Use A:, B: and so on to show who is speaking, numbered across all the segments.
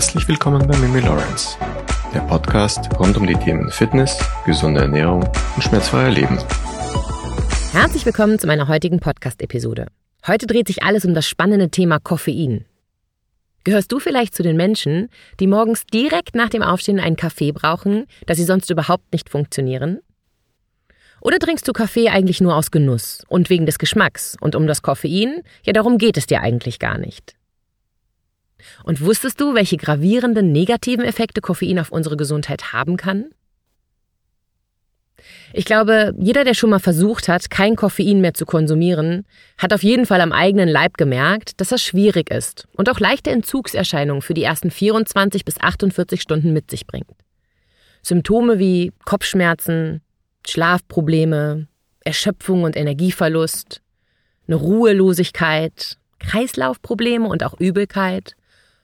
A: Herzlich willkommen bei Mimi Lawrence, der Podcast rund um die Themen Fitness, gesunde Ernährung und schmerzfreier Leben.
B: Herzlich willkommen zu meiner heutigen Podcast-Episode. Heute dreht sich alles um das spannende Thema Koffein. Gehörst du vielleicht zu den Menschen, die morgens direkt nach dem Aufstehen einen Kaffee brauchen, da sie sonst überhaupt nicht funktionieren? Oder trinkst du Kaffee eigentlich nur aus Genuss und wegen des Geschmacks und um das Koffein? Ja, darum geht es dir eigentlich gar nicht. Und wusstest du, welche gravierenden negativen Effekte Koffein auf unsere Gesundheit haben kann? Ich glaube, jeder, der schon mal versucht hat, kein Koffein mehr zu konsumieren, hat auf jeden Fall am eigenen Leib gemerkt, dass das schwierig ist und auch leichte Entzugserscheinungen für die ersten 24 bis 48 Stunden mit sich bringt. Symptome wie Kopfschmerzen, Schlafprobleme, Erschöpfung und Energieverlust, eine Ruhelosigkeit, Kreislaufprobleme und auch Übelkeit,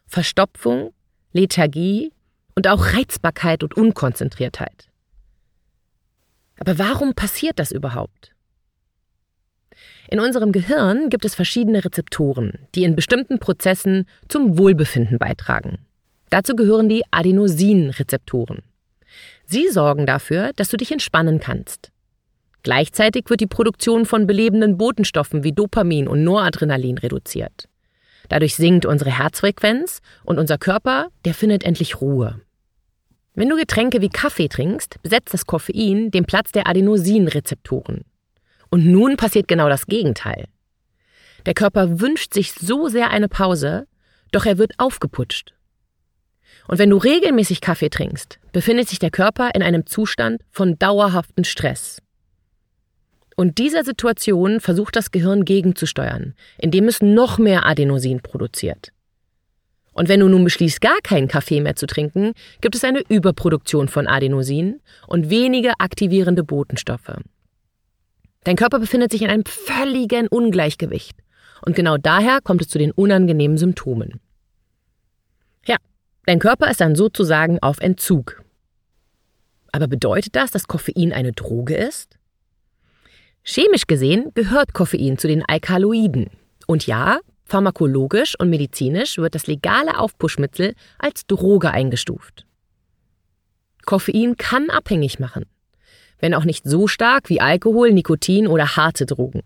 B: Verstopfung, Lethargie und auch Reizbarkeit und Unkonzentriertheit. Aber warum passiert das überhaupt? In unserem Gehirn gibt es verschiedene Rezeptoren, die in bestimmten Prozessen zum Wohlbefinden beitragen. Dazu gehören die Adenosinrezeptoren. Sie sorgen dafür, dass du dich entspannen kannst. Gleichzeitig wird die Produktion von belebenden Botenstoffen wie Dopamin und Noradrenalin reduziert. Dadurch sinkt unsere Herzfrequenz und unser Körper, der findet endlich Ruhe. Wenn du Getränke wie Kaffee trinkst, besetzt das Koffein den Platz der Adenosinrezeptoren. Und nun passiert genau das Gegenteil. Der Körper wünscht sich so sehr eine Pause, doch er wird aufgeputscht. Und wenn du regelmäßig Kaffee trinkst, befindet sich der Körper in einem Zustand von dauerhaften Stress. Und dieser Situation versucht das Gehirn gegenzusteuern, indem es noch mehr Adenosin produziert. Und wenn du nun beschließt, gar keinen Kaffee mehr zu trinken, gibt es eine Überproduktion von Adenosin und wenige aktivierende Botenstoffe. Dein Körper befindet sich in einem völligen Ungleichgewicht. Und genau daher kommt es zu den unangenehmen Symptomen. Ja, dein Körper ist dann sozusagen auf Entzug. Aber bedeutet das, dass Koffein eine Droge ist? Chemisch gesehen gehört Koffein zu den Alkaloiden. Und ja, pharmakologisch und medizinisch wird das legale Aufpuschmittel als Droge eingestuft. Koffein kann abhängig machen, wenn auch nicht so stark wie Alkohol, Nikotin oder harte Drogen.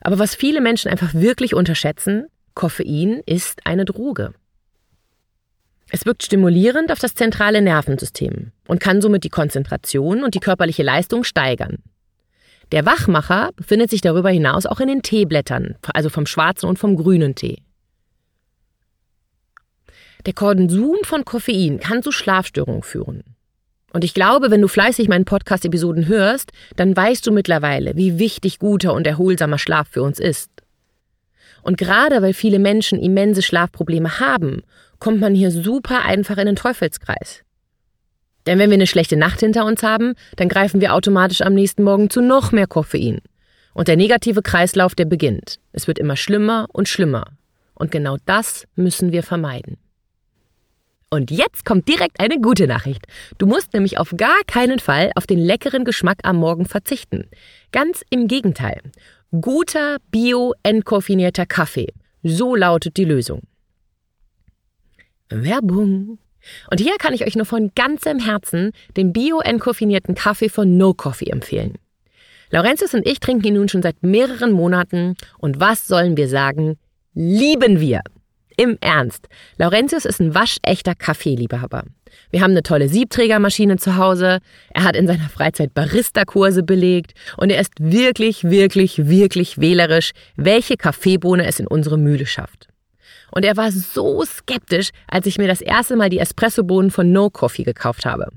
B: Aber was viele Menschen einfach wirklich unterschätzen, Koffein ist eine Droge. Es wirkt stimulierend auf das zentrale Nervensystem und kann somit die Konzentration und die körperliche Leistung steigern. Der Wachmacher befindet sich darüber hinaus auch in den Teeblättern, also vom schwarzen und vom grünen Tee. Der Konsum von Koffein kann zu Schlafstörungen führen. Und ich glaube, wenn du fleißig meinen Podcast-Episoden hörst, dann weißt du mittlerweile, wie wichtig guter und erholsamer Schlaf für uns ist. Und gerade weil viele Menschen immense Schlafprobleme haben, kommt man hier super einfach in den Teufelskreis. Denn wenn wir eine schlechte Nacht hinter uns haben, dann greifen wir automatisch am nächsten Morgen zu noch mehr Koffein. Und der negative Kreislauf, der beginnt. Es wird immer schlimmer und schlimmer. Und genau das müssen wir vermeiden. Und jetzt kommt direkt eine gute Nachricht. Du musst nämlich auf gar keinen Fall auf den leckeren Geschmack am Morgen verzichten. Ganz im Gegenteil. Guter, bio-entkoffinierter Kaffee. So lautet die Lösung. Werbung. Und hier kann ich euch nur von ganzem Herzen den bio-entkoffinierten Kaffee von No Coffee empfehlen. Laurentius und ich trinken ihn nun schon seit mehreren Monaten und was sollen wir sagen? Lieben wir! Im Ernst. Laurentius ist ein waschechter Kaffeeliebhaber. Wir haben eine tolle Siebträgermaschine zu Hause. Er hat in seiner Freizeit Barista-Kurse belegt und er ist wirklich, wirklich, wirklich wählerisch, welche Kaffeebohne es in unsere Mühle schafft. Und er war so skeptisch, als ich mir das erste Mal die Espressobohnen von No Coffee gekauft habe.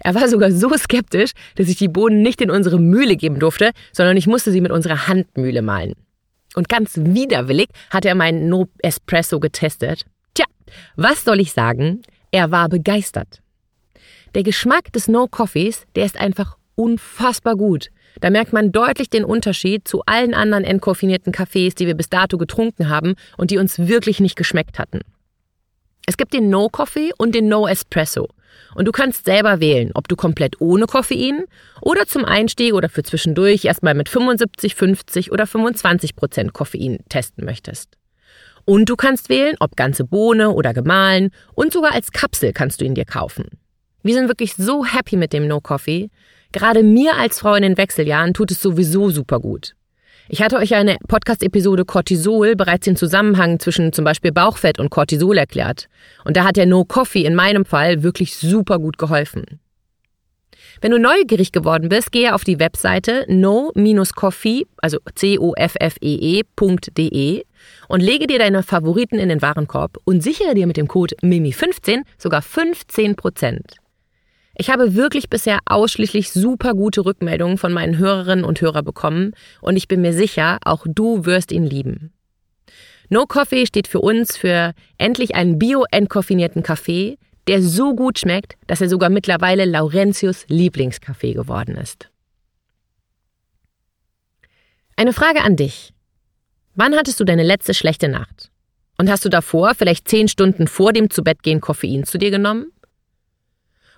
B: Er war sogar so skeptisch, dass ich die Bohnen nicht in unsere Mühle geben durfte, sondern ich musste sie mit unserer Handmühle mahlen. Und ganz widerwillig hat er meinen No Espresso getestet. Tja, was soll ich sagen? Er war begeistert. Der Geschmack des No Coffees, der ist einfach unfassbar gut. Da merkt man deutlich den Unterschied zu allen anderen entkoffinierten Kaffees, die wir bis dato getrunken haben und die uns wirklich nicht geschmeckt hatten. Es gibt den No Coffee und den No Espresso. Und du kannst selber wählen, ob du komplett ohne Koffein oder zum Einstieg oder für zwischendurch erstmal mit 75, 50 oder 25 Prozent Koffein testen möchtest. Und du kannst wählen, ob ganze Bohne oder gemahlen und sogar als Kapsel kannst du ihn dir kaufen. Wir sind wirklich so happy mit dem No Coffee. Gerade mir als Frau in den Wechseljahren tut es sowieso super gut. Ich hatte euch ja eine Podcast-Episode Cortisol bereits den Zusammenhang zwischen zum Beispiel Bauchfett und Cortisol erklärt. Und da hat der No Coffee in meinem Fall wirklich super gut geholfen. Wenn du neugierig geworden bist, gehe auf die Webseite no-coffee, also c-o-f-f-e-e.de e und lege dir deine Favoriten in den Warenkorb und sichere dir mit dem Code MIMI15 sogar 15 Prozent. Ich habe wirklich bisher ausschließlich super gute Rückmeldungen von meinen Hörerinnen und Hörern bekommen und ich bin mir sicher, auch du wirst ihn lieben. No Coffee steht für uns für endlich einen bio-entkoffinierten Kaffee, der so gut schmeckt, dass er sogar mittlerweile Laurentius Lieblingskaffee geworden ist. Eine Frage an dich. Wann hattest du deine letzte schlechte Nacht? Und hast du davor, vielleicht zehn Stunden vor dem Zubettgehen, Koffein zu dir genommen?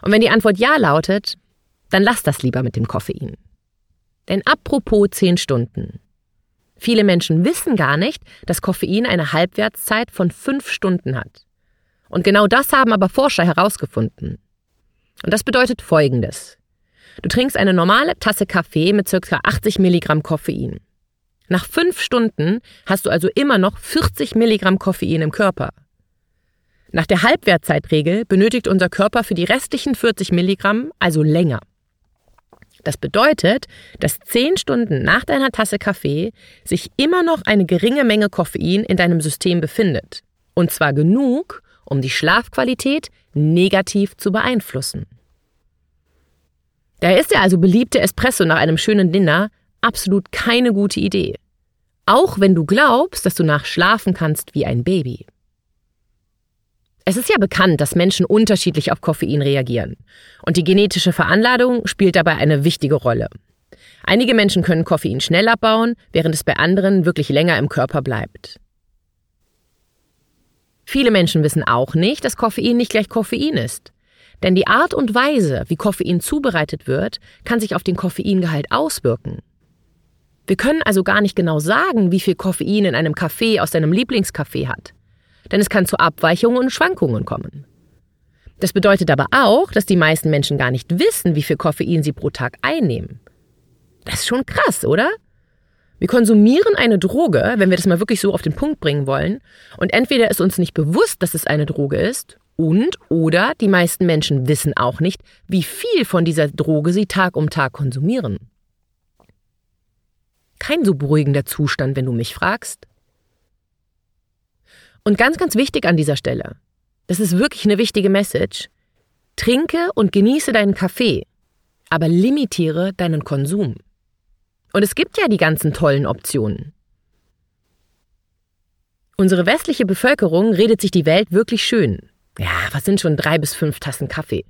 B: Und wenn die Antwort ja lautet, dann lass das lieber mit dem Koffein. Denn apropos zehn Stunden. Viele Menschen wissen gar nicht, dass Koffein eine Halbwertszeit von fünf Stunden hat. Und genau das haben aber Forscher herausgefunden. Und das bedeutet Folgendes. Du trinkst eine normale Tasse Kaffee mit ca. 80 Milligramm Koffein. Nach fünf Stunden hast du also immer noch 40 Milligramm Koffein im Körper. Nach der Halbwertzeitregel benötigt unser Körper für die restlichen 40 Milligramm also länger. Das bedeutet, dass 10 Stunden nach deiner Tasse Kaffee sich immer noch eine geringe Menge Koffein in deinem System befindet. Und zwar genug, um die Schlafqualität negativ zu beeinflussen. Daher ist der also beliebte Espresso nach einem schönen Dinner absolut keine gute Idee. Auch wenn du glaubst, dass du nach schlafen kannst wie ein Baby. Es ist ja bekannt, dass Menschen unterschiedlich auf Koffein reagieren. Und die genetische Veranladung spielt dabei eine wichtige Rolle. Einige Menschen können Koffein schnell abbauen, während es bei anderen wirklich länger im Körper bleibt. Viele Menschen wissen auch nicht, dass Koffein nicht gleich Koffein ist. Denn die Art und Weise, wie Koffein zubereitet wird, kann sich auf den Koffeingehalt auswirken. Wir können also gar nicht genau sagen, wie viel Koffein in einem Kaffee aus deinem Lieblingskaffee hat denn es kann zu Abweichungen und Schwankungen kommen. Das bedeutet aber auch, dass die meisten Menschen gar nicht wissen, wie viel Koffein sie pro Tag einnehmen. Das ist schon krass, oder? Wir konsumieren eine Droge, wenn wir das mal wirklich so auf den Punkt bringen wollen, und entweder ist uns nicht bewusst, dass es eine Droge ist, und oder die meisten Menschen wissen auch nicht, wie viel von dieser Droge sie Tag um Tag konsumieren. Kein so beruhigender Zustand, wenn du mich fragst. Und ganz, ganz wichtig an dieser Stelle, das ist wirklich eine wichtige Message, trinke und genieße deinen Kaffee, aber limitiere deinen Konsum. Und es gibt ja die ganzen tollen Optionen. Unsere westliche Bevölkerung redet sich die Welt wirklich schön. Ja, was sind schon drei bis fünf Tassen Kaffee?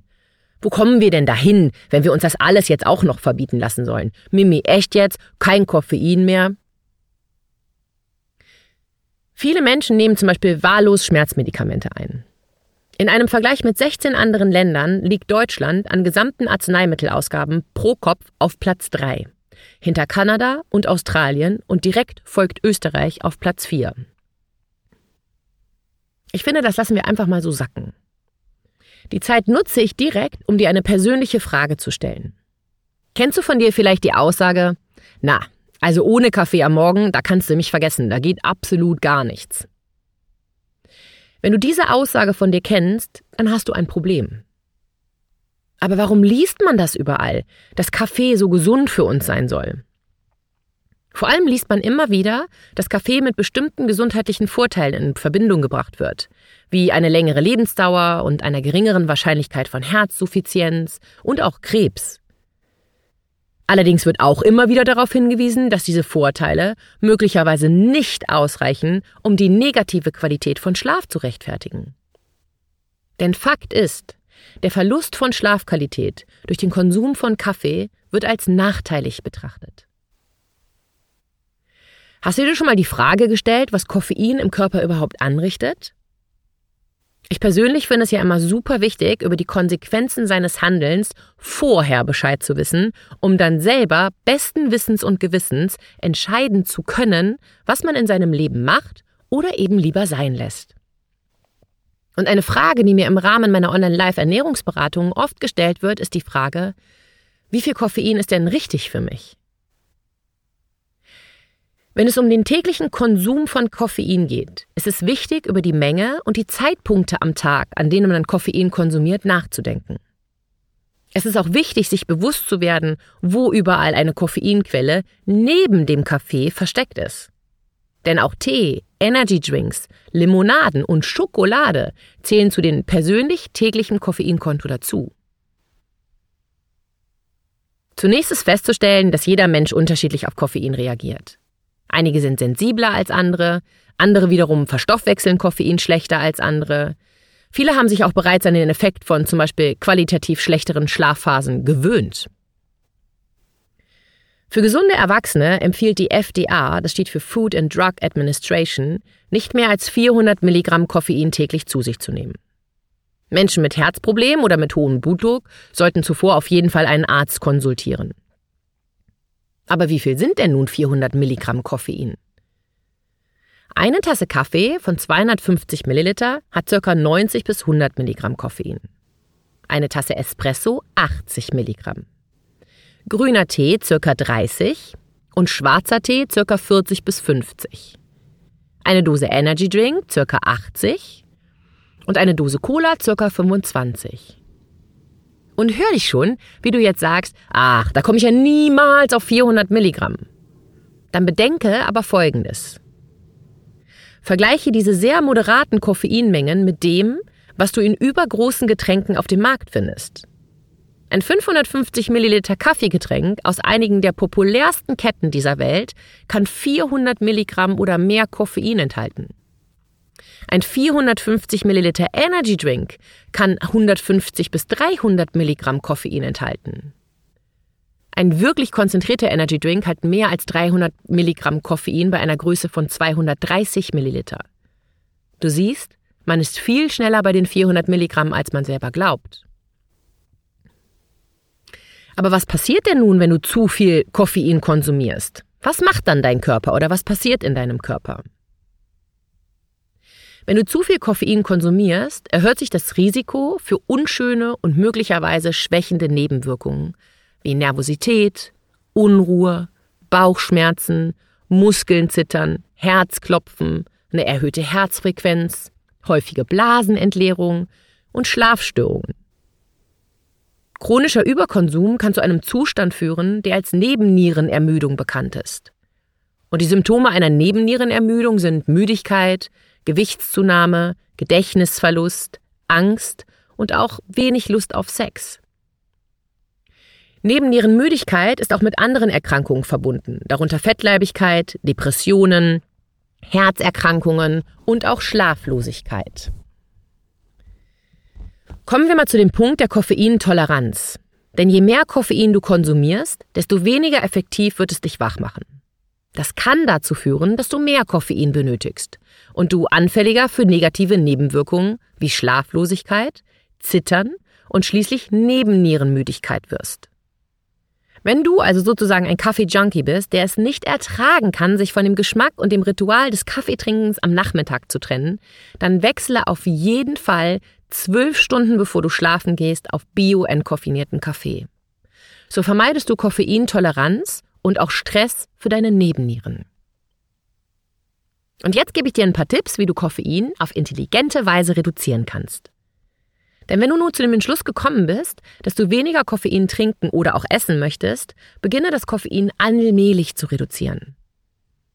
B: Wo kommen wir denn dahin, wenn wir uns das alles jetzt auch noch verbieten lassen sollen? Mimi, echt jetzt? Kein Koffein mehr? Viele Menschen nehmen zum Beispiel wahllos Schmerzmedikamente ein. In einem Vergleich mit 16 anderen Ländern liegt Deutschland an gesamten Arzneimittelausgaben pro Kopf auf Platz 3, hinter Kanada und Australien und direkt folgt Österreich auf Platz 4. Ich finde, das lassen wir einfach mal so sacken. Die Zeit nutze ich direkt, um dir eine persönliche Frage zu stellen. Kennst du von dir vielleicht die Aussage, na, also ohne Kaffee am Morgen, da kannst du mich vergessen, da geht absolut gar nichts. Wenn du diese Aussage von dir kennst, dann hast du ein Problem. Aber warum liest man das überall, dass Kaffee so gesund für uns sein soll? Vor allem liest man immer wieder, dass Kaffee mit bestimmten gesundheitlichen Vorteilen in Verbindung gebracht wird, wie eine längere Lebensdauer und einer geringeren Wahrscheinlichkeit von Herzinsuffizienz und auch Krebs. Allerdings wird auch immer wieder darauf hingewiesen, dass diese Vorteile möglicherweise nicht ausreichen, um die negative Qualität von Schlaf zu rechtfertigen. Denn Fakt ist, der Verlust von Schlafqualität durch den Konsum von Kaffee wird als nachteilig betrachtet. Hast du dir schon mal die Frage gestellt, was Koffein im Körper überhaupt anrichtet? Ich persönlich finde es ja immer super wichtig, über die Konsequenzen seines Handelns vorher Bescheid zu wissen, um dann selber besten Wissens und Gewissens entscheiden zu können, was man in seinem Leben macht oder eben lieber sein lässt. Und eine Frage, die mir im Rahmen meiner Online-Live-Ernährungsberatungen oft gestellt wird, ist die Frage, wie viel Koffein ist denn richtig für mich? Wenn es um den täglichen Konsum von Koffein geht, ist es wichtig, über die Menge und die Zeitpunkte am Tag, an denen man Koffein konsumiert, nachzudenken. Es ist auch wichtig, sich bewusst zu werden, wo überall eine Koffeinquelle neben dem Kaffee versteckt ist. Denn auch Tee, Energydrinks, Limonaden und Schokolade zählen zu den persönlich täglichen Koffeinkonto dazu. Zunächst ist festzustellen, dass jeder Mensch unterschiedlich auf Koffein reagiert. Einige sind sensibler als andere, andere wiederum verstoffwechseln Koffein schlechter als andere. Viele haben sich auch bereits an den Effekt von zum Beispiel qualitativ schlechteren Schlafphasen gewöhnt. Für gesunde Erwachsene empfiehlt die FDA, das steht für Food and Drug Administration, nicht mehr als 400 Milligramm Koffein täglich zu sich zu nehmen. Menschen mit Herzproblemen oder mit hohem Blutdruck sollten zuvor auf jeden Fall einen Arzt konsultieren. Aber wie viel sind denn nun 400 Milligramm Koffein? Eine Tasse Kaffee von 250 Milliliter hat ca. 90 bis 100 Milligramm Koffein. Eine Tasse Espresso 80 Milligramm. Grüner Tee ca. 30 und schwarzer Tee ca. 40 bis 50. Eine Dose Energy Drink ca. 80 und eine Dose Cola ca. 25. Und hör dich schon, wie du jetzt sagst, ach, da komme ich ja niemals auf 400 Milligramm. Dann bedenke aber Folgendes. Vergleiche diese sehr moderaten Koffeinmengen mit dem, was du in übergroßen Getränken auf dem Markt findest. Ein 550 Milliliter Kaffeegetränk aus einigen der populärsten Ketten dieser Welt kann 400 Milligramm oder mehr Koffein enthalten. Ein 450 Milliliter Energy Drink kann 150 bis 300 Milligramm Koffein enthalten. Ein wirklich konzentrierter Energy Drink hat mehr als 300 Milligramm Koffein bei einer Größe von 230 Milliliter. Du siehst, man ist viel schneller bei den 400 Milligramm, als man selber glaubt. Aber was passiert denn nun, wenn du zu viel Koffein konsumierst? Was macht dann dein Körper oder was passiert in deinem Körper? Wenn du zu viel Koffein konsumierst, erhöht sich das Risiko für unschöne und möglicherweise schwächende Nebenwirkungen wie Nervosität, Unruhe, Bauchschmerzen, Muskeln zittern, Herzklopfen, eine erhöhte Herzfrequenz, häufige Blasenentleerung und Schlafstörungen. Chronischer Überkonsum kann zu einem Zustand führen, der als Nebennierenermüdung bekannt ist. Und die Symptome einer Nebennierenermüdung sind Müdigkeit, Gewichtszunahme, Gedächtnisverlust, Angst und auch wenig Lust auf Sex. Nebennierenmüdigkeit ist auch mit anderen Erkrankungen verbunden, darunter Fettleibigkeit, Depressionen, Herzerkrankungen und auch Schlaflosigkeit. Kommen wir mal zu dem Punkt der Koffeintoleranz. Denn je mehr Koffein du konsumierst, desto weniger effektiv wird es dich wach machen. Das kann dazu führen, dass du mehr Koffein benötigst und du anfälliger für negative Nebenwirkungen wie Schlaflosigkeit, Zittern und schließlich Nebennierenmüdigkeit wirst. Wenn du also sozusagen ein Kaffee-Junkie bist, der es nicht ertragen kann, sich von dem Geschmack und dem Ritual des Kaffeetrinkens am Nachmittag zu trennen, dann wechsle auf jeden Fall zwölf Stunden bevor du schlafen gehst auf bio-entkoffinierten Kaffee. So vermeidest du Koffeintoleranz und auch Stress für deine Nebennieren. Und jetzt gebe ich dir ein paar Tipps, wie du Koffein auf intelligente Weise reduzieren kannst. Denn wenn du nun zu dem Entschluss gekommen bist, dass du weniger Koffein trinken oder auch essen möchtest, beginne das Koffein allmählich zu reduzieren.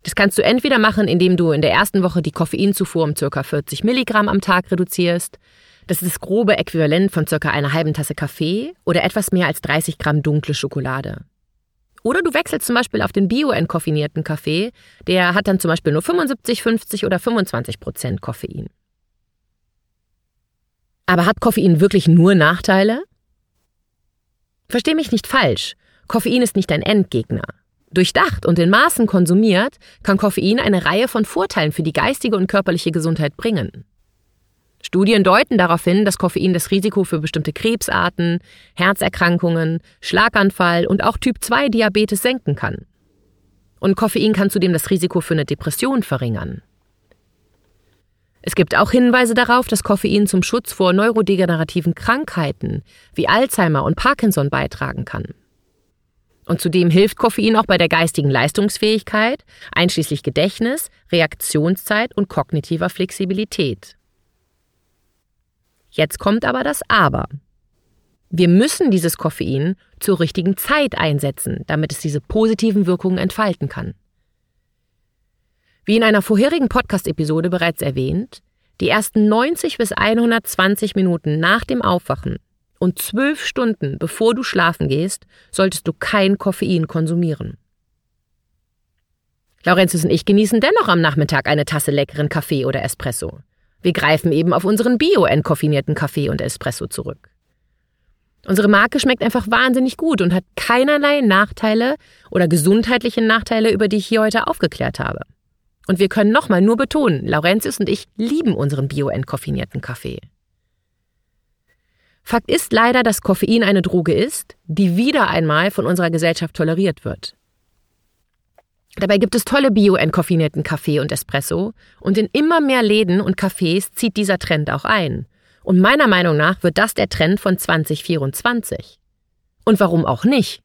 B: Das kannst du entweder machen, indem du in der ersten Woche die Koffeinzufuhr um ca. 40 Milligramm am Tag reduzierst. Das ist das grobe Äquivalent von ca. einer halben Tasse Kaffee oder etwas mehr als 30 Gramm dunkle Schokolade. Oder du wechselst zum Beispiel auf den bio-entkoffinierten Kaffee, der hat dann zum Beispiel nur 75, 50 oder 25 Prozent Koffein. Aber hat Koffein wirklich nur Nachteile? Versteh mich nicht falsch. Koffein ist nicht ein Endgegner. Durchdacht und in Maßen konsumiert, kann Koffein eine Reihe von Vorteilen für die geistige und körperliche Gesundheit bringen. Studien deuten darauf hin, dass Koffein das Risiko für bestimmte Krebsarten, Herzerkrankungen, Schlaganfall und auch Typ-2-Diabetes senken kann. Und Koffein kann zudem das Risiko für eine Depression verringern. Es gibt auch Hinweise darauf, dass Koffein zum Schutz vor neurodegenerativen Krankheiten wie Alzheimer und Parkinson beitragen kann. Und zudem hilft Koffein auch bei der geistigen Leistungsfähigkeit, einschließlich Gedächtnis, Reaktionszeit und kognitiver Flexibilität. Jetzt kommt aber das Aber. Wir müssen dieses Koffein zur richtigen Zeit einsetzen, damit es diese positiven Wirkungen entfalten kann. Wie in einer vorherigen Podcast-Episode bereits erwähnt, die ersten 90 bis 120 Minuten nach dem Aufwachen und zwölf Stunden bevor du schlafen gehst, solltest du kein Koffein konsumieren. Laurentius und ich genießen dennoch am Nachmittag eine Tasse leckeren Kaffee oder Espresso. Wir greifen eben auf unseren bio-entkoffinierten Kaffee und Espresso zurück. Unsere Marke schmeckt einfach wahnsinnig gut und hat keinerlei Nachteile oder gesundheitliche Nachteile, über die ich hier heute aufgeklärt habe. Und wir können nochmal nur betonen, Laurentius und ich lieben unseren bio-entkoffinierten Kaffee. Fakt ist leider, dass Koffein eine Droge ist, die wieder einmal von unserer Gesellschaft toleriert wird. Dabei gibt es tolle bio-entkoffinierten Kaffee und Espresso und in immer mehr Läden und Cafés zieht dieser Trend auch ein. Und meiner Meinung nach wird das der Trend von 2024. Und warum auch nicht?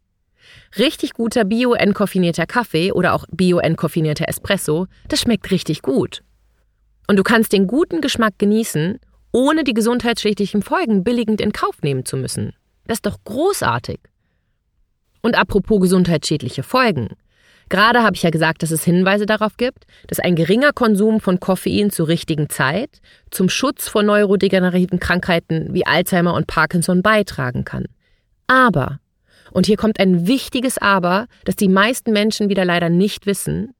B: Richtig guter bio-entkoffinierter Kaffee oder auch bio-entkoffinierter Espresso, das schmeckt richtig gut. Und du kannst den guten Geschmack genießen, ohne die gesundheitsschädlichen Folgen billigend in Kauf nehmen zu müssen. Das ist doch großartig. Und apropos gesundheitsschädliche Folgen. Gerade habe ich ja gesagt, dass es Hinweise darauf gibt, dass ein geringer Konsum von Koffein zur richtigen Zeit zum Schutz vor neurodegenerativen Krankheiten wie Alzheimer und Parkinson beitragen kann. Aber und hier kommt ein wichtiges Aber, das die meisten Menschen wieder leider nicht wissen.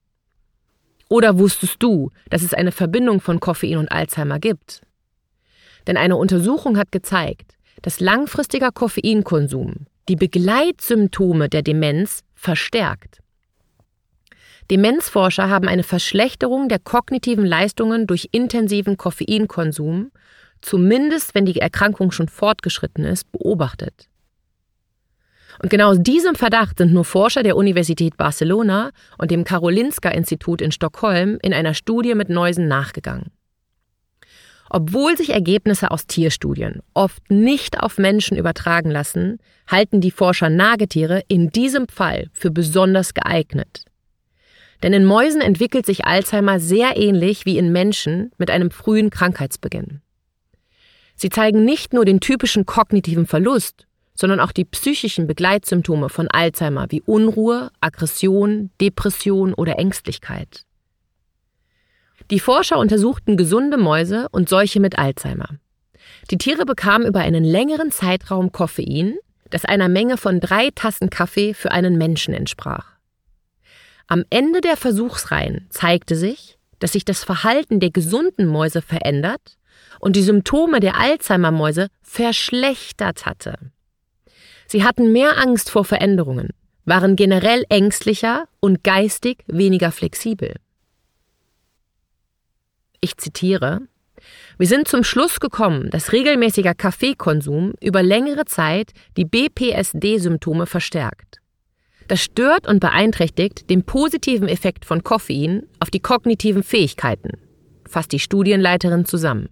B: Oder wusstest du, dass es eine Verbindung von Koffein und Alzheimer gibt? Denn eine Untersuchung hat gezeigt, dass langfristiger Koffeinkonsum die Begleitsymptome der Demenz verstärkt. Demenzforscher haben eine Verschlechterung der kognitiven Leistungen durch intensiven Koffeinkonsum, zumindest wenn die Erkrankung schon fortgeschritten ist, beobachtet. Und genau aus diesem Verdacht sind nur Forscher der Universität Barcelona und dem Karolinska-Institut in Stockholm in einer Studie mit Neusen nachgegangen. Obwohl sich Ergebnisse aus Tierstudien oft nicht auf Menschen übertragen lassen, halten die Forscher Nagetiere in diesem Fall für besonders geeignet. Denn in Mäusen entwickelt sich Alzheimer sehr ähnlich wie in Menschen mit einem frühen Krankheitsbeginn. Sie zeigen nicht nur den typischen kognitiven Verlust, sondern auch die psychischen Begleitsymptome von Alzheimer wie Unruhe, Aggression, Depression oder Ängstlichkeit. Die Forscher untersuchten gesunde Mäuse und solche mit Alzheimer. Die Tiere bekamen über einen längeren Zeitraum Koffein, das einer Menge von drei Tassen Kaffee für einen Menschen entsprach. Am Ende der Versuchsreihen zeigte sich, dass sich das Verhalten der gesunden Mäuse verändert und die Symptome der Alzheimer-Mäuse verschlechtert hatte. Sie hatten mehr Angst vor Veränderungen, waren generell ängstlicher und geistig weniger flexibel. Ich zitiere Wir sind zum Schluss gekommen, dass regelmäßiger Kaffeekonsum über längere Zeit die BPSD-Symptome verstärkt. Das stört und beeinträchtigt den positiven Effekt von Koffein auf die kognitiven Fähigkeiten, fasst die Studienleiterin zusammen.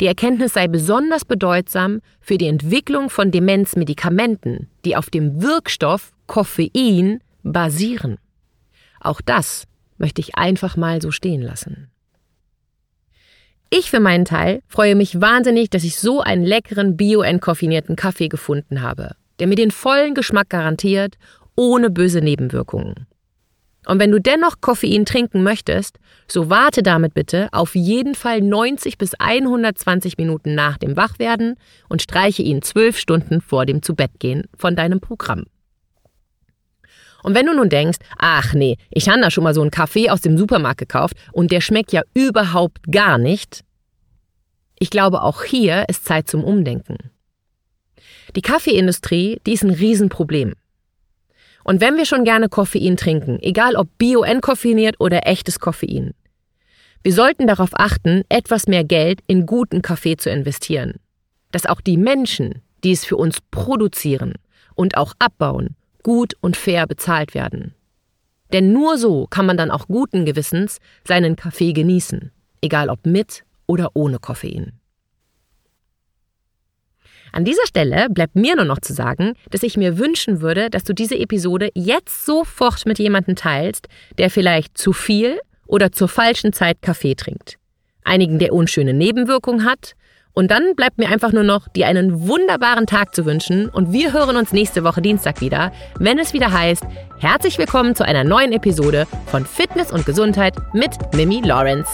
B: Die Erkenntnis sei besonders bedeutsam für die Entwicklung von Demenzmedikamenten, die auf dem Wirkstoff Koffein basieren. Auch das möchte ich einfach mal so stehen lassen. Ich für meinen Teil freue mich wahnsinnig, dass ich so einen leckeren bio-entkoffinierten Kaffee gefunden habe, der mir den vollen Geschmack garantiert, ohne böse Nebenwirkungen. Und wenn du dennoch Koffein trinken möchtest, so warte damit bitte auf jeden Fall 90 bis 120 Minuten nach dem Wachwerden und streiche ihn zwölf Stunden vor dem Zubettgehen von deinem Programm. Und wenn du nun denkst, ach nee, ich habe da schon mal so einen Kaffee aus dem Supermarkt gekauft und der schmeckt ja überhaupt gar nicht, ich glaube auch hier ist Zeit zum Umdenken. Die Kaffeeindustrie, die ist ein Riesenproblem. Und wenn wir schon gerne Koffein trinken, egal ob bio-entkoffeiniert oder echtes Koffein, wir sollten darauf achten, etwas mehr Geld in guten Kaffee zu investieren. Dass auch die Menschen, die es für uns produzieren und auch abbauen, gut und fair bezahlt werden. Denn nur so kann man dann auch guten Gewissens seinen Kaffee genießen. egal ob mit oder ohne Koffein. An dieser Stelle bleibt mir nur noch zu sagen, dass ich mir wünschen würde, dass du diese Episode jetzt sofort mit jemandem teilst, der vielleicht zu viel oder zur falschen Zeit Kaffee trinkt, einigen der unschöne Nebenwirkungen hat. Und dann bleibt mir einfach nur noch, dir einen wunderbaren Tag zu wünschen. Und wir hören uns nächste Woche Dienstag wieder, wenn es wieder heißt, herzlich willkommen zu einer neuen Episode von Fitness und Gesundheit mit Mimi Lawrence.